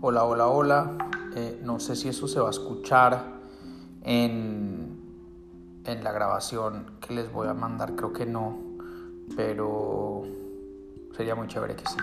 Hola, hola, hola. Eh, no sé si eso se va a escuchar en, en la grabación que les voy a mandar, creo que no, pero sería muy chévere que sí.